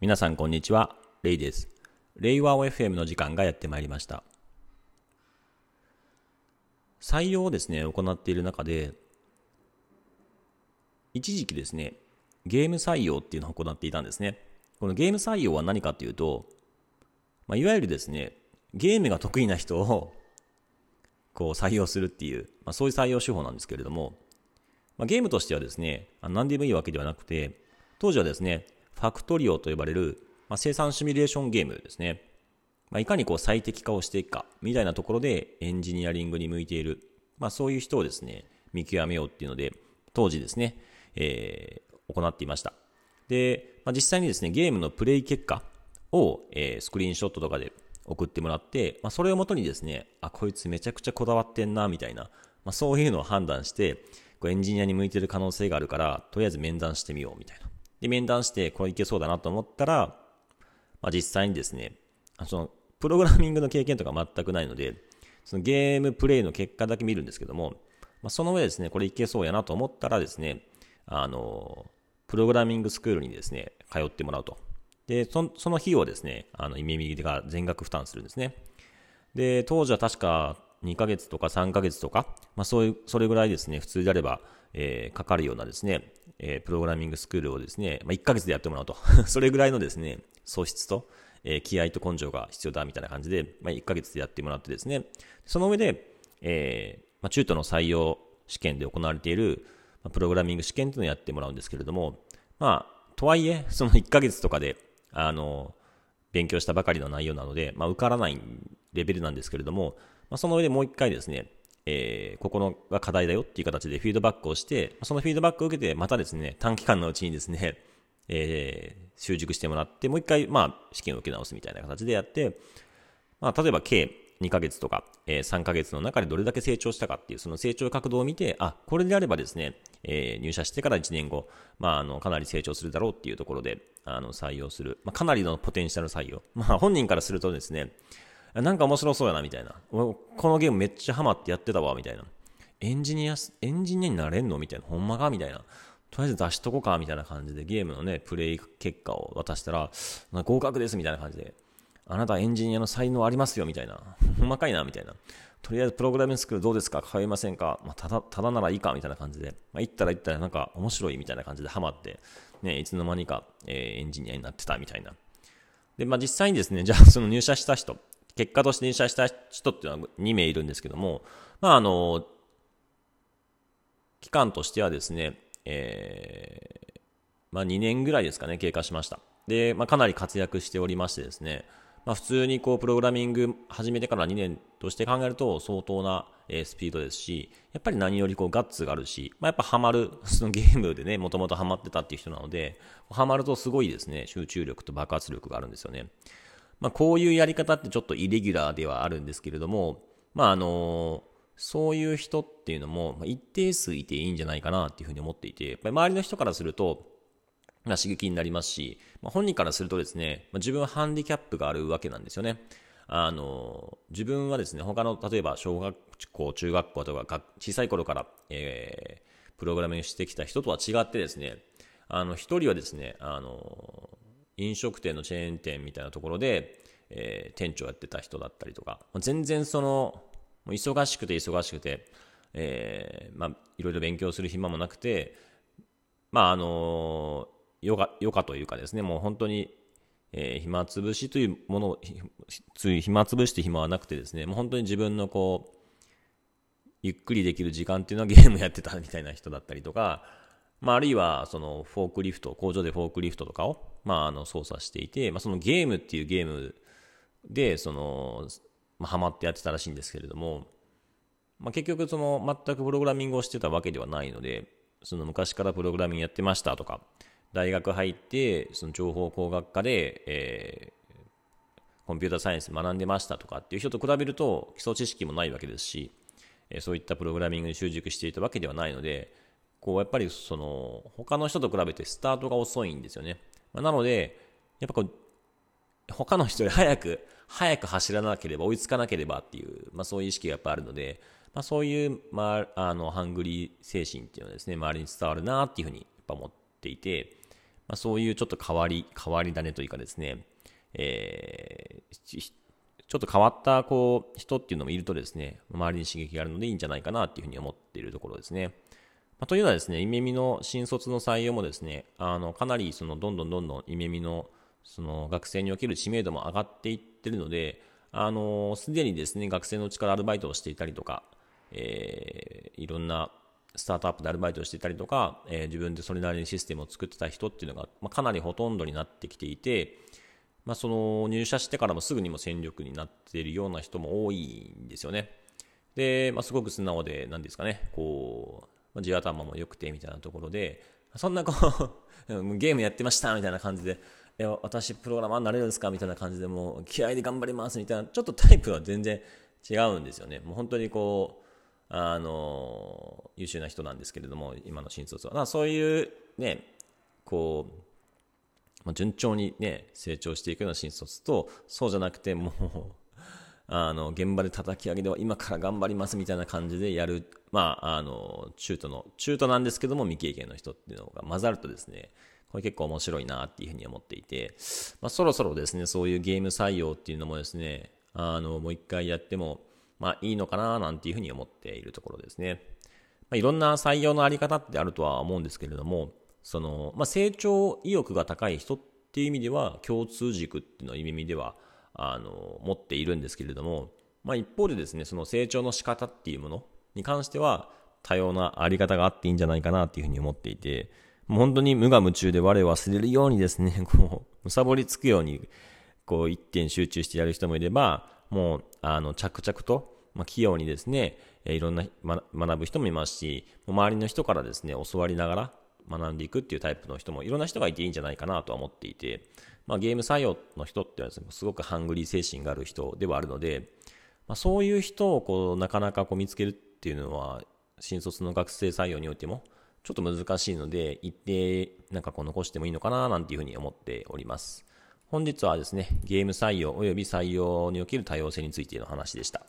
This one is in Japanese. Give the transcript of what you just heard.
皆さんこんにちは、レイです。レイワオ FM の時間がやってまいりました。採用をですね、行っている中で、一時期ですね、ゲーム採用っていうのを行っていたんですね。このゲーム採用は何かっていうと、まあ、いわゆるですね、ゲームが得意な人をこう採用するっていう、まあ、そういう採用手法なんですけれども、まあ、ゲームとしてはですね、何でもいいわけではなくて、当時はですね、ファクトリオと呼ばれる、まあ、生産シミュレーションゲームですね。まあ、いかにこう最適化をしていくか、みたいなところでエンジニアリングに向いている、まあ、そういう人をですね、見極めようっていうので、当時ですね、えー、行っていました。で、まあ、実際にですね、ゲームのプレイ結果を、えー、スクリーンショットとかで送ってもらって、まあ、それをもとにですね、あ、こいつめちゃくちゃこだわってんな、みたいな、まあ、そういうのを判断して、こうエンジニアに向いてる可能性があるから、とりあえず面談してみよう、みたいな。で、面談して、これいけそうだなと思ったら、まあ、実際にですね、その、プログラミングの経験とか 全くないので、そのゲームプレイの結果だけ見るんですけども、まあ、その上ですね、これいけそうやなと思ったらですね、あの、プログラミングスクールにですね、通ってもらうと。で、その費用をですね、あの、イメミが全額負担するんですね。で、当時は確か2ヶ月とか3ヶ月とか、まあそういう、それぐらいですね、普通であれば、えー、かかるようなですね、えー、プログラミングスクールをですね、まあ、1ヶ月でやってもらうと。それぐらいのですね、素質と、えー、気合と根性が必要だみたいな感じで、まあ、1ヶ月でやってもらってですね、その上で、えー、まあ、中途の採用試験で行われている、まあ、プログラミング試験というのをやってもらうんですけれども、まあ、とはいえ、その1ヶ月とかで、あの、勉強したばかりの内容なので、まあ、受からないレベルなんですけれども、まあ、その上でもう一回ですね、えー、ここのが課題だよっていう形でフィードバックをして、そのフィードバックを受けて、またですね、短期間のうちにですね、えー、習熟してもらって、もう一回、まあ、試験を受け直すみたいな形でやって、まあ、例えば計2ヶ月とか、えー、3ヶ月の中でどれだけ成長したかっていう、その成長角度を見て、あ、これであればですね、えー、入社してから1年後、まあ、あの、かなり成長するだろうっていうところで、あの、採用する。まあ、かなりのポテンシャル採用。まあ、本人からするとですね、なんか面白そうやな、みたいな。このゲームめっちゃハマってやってたわ、みたいな。エンジニア、エンジニアになれんの？みたいな。ほんまか？みたいな。とりあえず出しとこうか、みたいな感じでゲームのね、プレイ結果を渡したら、合格です、みたいな感じで。あなたエンジニアの才能ありますよ、みたいな。ほんまかいな、みたいな。とりあえずプログラミングスクールどうですか？通いませんか、まあ、ただ、ただならいいかみたいな感じで。まあ、行ったら行ったらなんか面白いみたいな感じでハマって、ね、いつの間にか、えー、エンジニアになってたみたいな。で、まあ実際にですね、じゃあその入社した人、結果として入社した人っていうのは2名いるんですけども、まあ、あの、期間としてはですね、えー、まあ、2年ぐらいですかね、経過しました。で、まあ、かなり活躍しておりましてですね、まあ、普通にこう、プログラミング始めてから2年として考えると相当な、えスピードですし、やっぱり何よりこう、ガッツがあるし、まあ、やっぱハマる、そのゲームでね、もともとハマってたっていう人なので、ハマるとすごいですね、集中力と爆発力があるんですよね。まあ、こういうやり方ってちょっとイレギュラーではあるんですけれども、まあ、あのそういう人っていうのも、一定数いていいんじゃないかなっていうふうに思っていて、やっぱり周りの人からすると、まあ、刺激になりますし、まあ、本人からするとですね、まあ、自分はハンディキャップがあるわけなんですよね。あの、自分はですね、他の、例えば小学校、中学校とか、小さい頃から、えー、プログラミングしてきた人とは違ってですね、あの、一人はですね、あの、飲食店のチェーン店みたいなところで、えー、店長やってた人だったりとか、全然その、忙しくて忙しくて、えー、まあ、いろいろ勉強する暇もなくて、まあ、あのヨガ、ヨガというかですね、もう本当に、えー、暇つぶしというものを、つい暇つぶして暇はなくてですね、もう本当に自分のこう、ゆっくりできる時間っていうのはゲームやってたみたいな人だったりとか、まあ、あるいは、その、フォークリフト、工場でフォークリフトとかを、まあ、あの、操作していて、まあ、そのゲームっていうゲームで、その、まあ、ハマってやってたらしいんですけれども、まあ、結局、その、全くプログラミングをしてたわけではないので、その、昔からプログラミングやってましたとか、大学入って、その、情報工学科で、えー、コンピューターサイエンス学んでましたとかっていう人と比べると、基礎知識もないわけですし、そういったプログラミングに習熟していたわけではないので、こう、やっぱりその、他の人と比べてスタートが遅いんですよね。まあ、なので、やっぱこう、他の人より早く、早く走らなければ追いつかなければっていう、まあそういう意識がやっぱあるので、まあそういう、まあ、あの、ハングリー精神っていうのはですね、周りに伝わるなっていうふうにやっぱ思っていて、まあ、そういうちょっと変わり、変わり種というかですね、えー、ちょっと変わったこう人っていうのもいるとですね、周りに刺激があるのでいいんじゃないかなっていうふうに思っているところですね。まあ、というのはですね、イメミの新卒の採用もですね、あのかなりそのどんどんどんどんイメミのその学生における知名度も上がっていってるので、あのすでにですね、学生のうちからアルバイトをしていたりとか、えー、いろんなスタートアップでアルバイトをしていたりとか、えー、自分でそれなりにシステムを作ってた人っていうのが、まあ、かなりほとんどになってきていて、まあ、その入社してからもすぐにも戦力になっているような人も多いんですよね。で、まあ、すごく素直で、なんですかね、こう、地頭も良くてみたいなところで、そんなこう ゲームやってましたみたいな感じで、え私プログラマーになれるんですかみたいな感じでもう気合で頑張りますみたいな、ちょっとタイプは全然違うんですよね。もう本当にこう、あの、優秀な人なんですけれども、今の新卒は。そういうね、こう、ま、順調にね、成長していくような新卒と、そうじゃなくて、もうあの、現場で叩き上げでは今から頑張りますみたいな感じでやる、まあ、あの、中途の、中途なんですけども未経験の人っていうのが混ざるとですね、これ結構面白いなっていうふうに思っていて、まあ、そろそろですね、そういうゲーム採用っていうのもですね、あの、もう一回やっても、まあいいのかななんていうふうに思っているところですね。まあ、いろんな採用のあり方ってあるとは思うんですけれども、その、まあ、成長意欲が高い人っていう意味では共通軸っていうの意味ではあの持っているんですけれども、まあ、一方でですねその成長の仕方っていうものに関しては多様なあり方があっていいんじゃないかなっていうふうに思っていてもう本当に無我夢中で我を忘れるようにですね こうむさぼりつくようにこう一点集中してやる人もいればもうあの着々とまあ、器用にですね、いろんな、学ぶ人もいますし、周りの人からですね、教わりながら、学んでいくっていうタイプの人もいろんな人がいていいんじゃないかなとは思っていて、まあ、ゲーム採用の人ってはすごくハングリー精神がある人ではあるので、まあ、そういう人をこうなかなかこう見つけるっていうのは新卒の学生採用においてもちょっと難しいので一定なんかこう残してもいいのかななんていうふうに思っております。本日はですねゲーム採用及び採用における多様性についての話でした。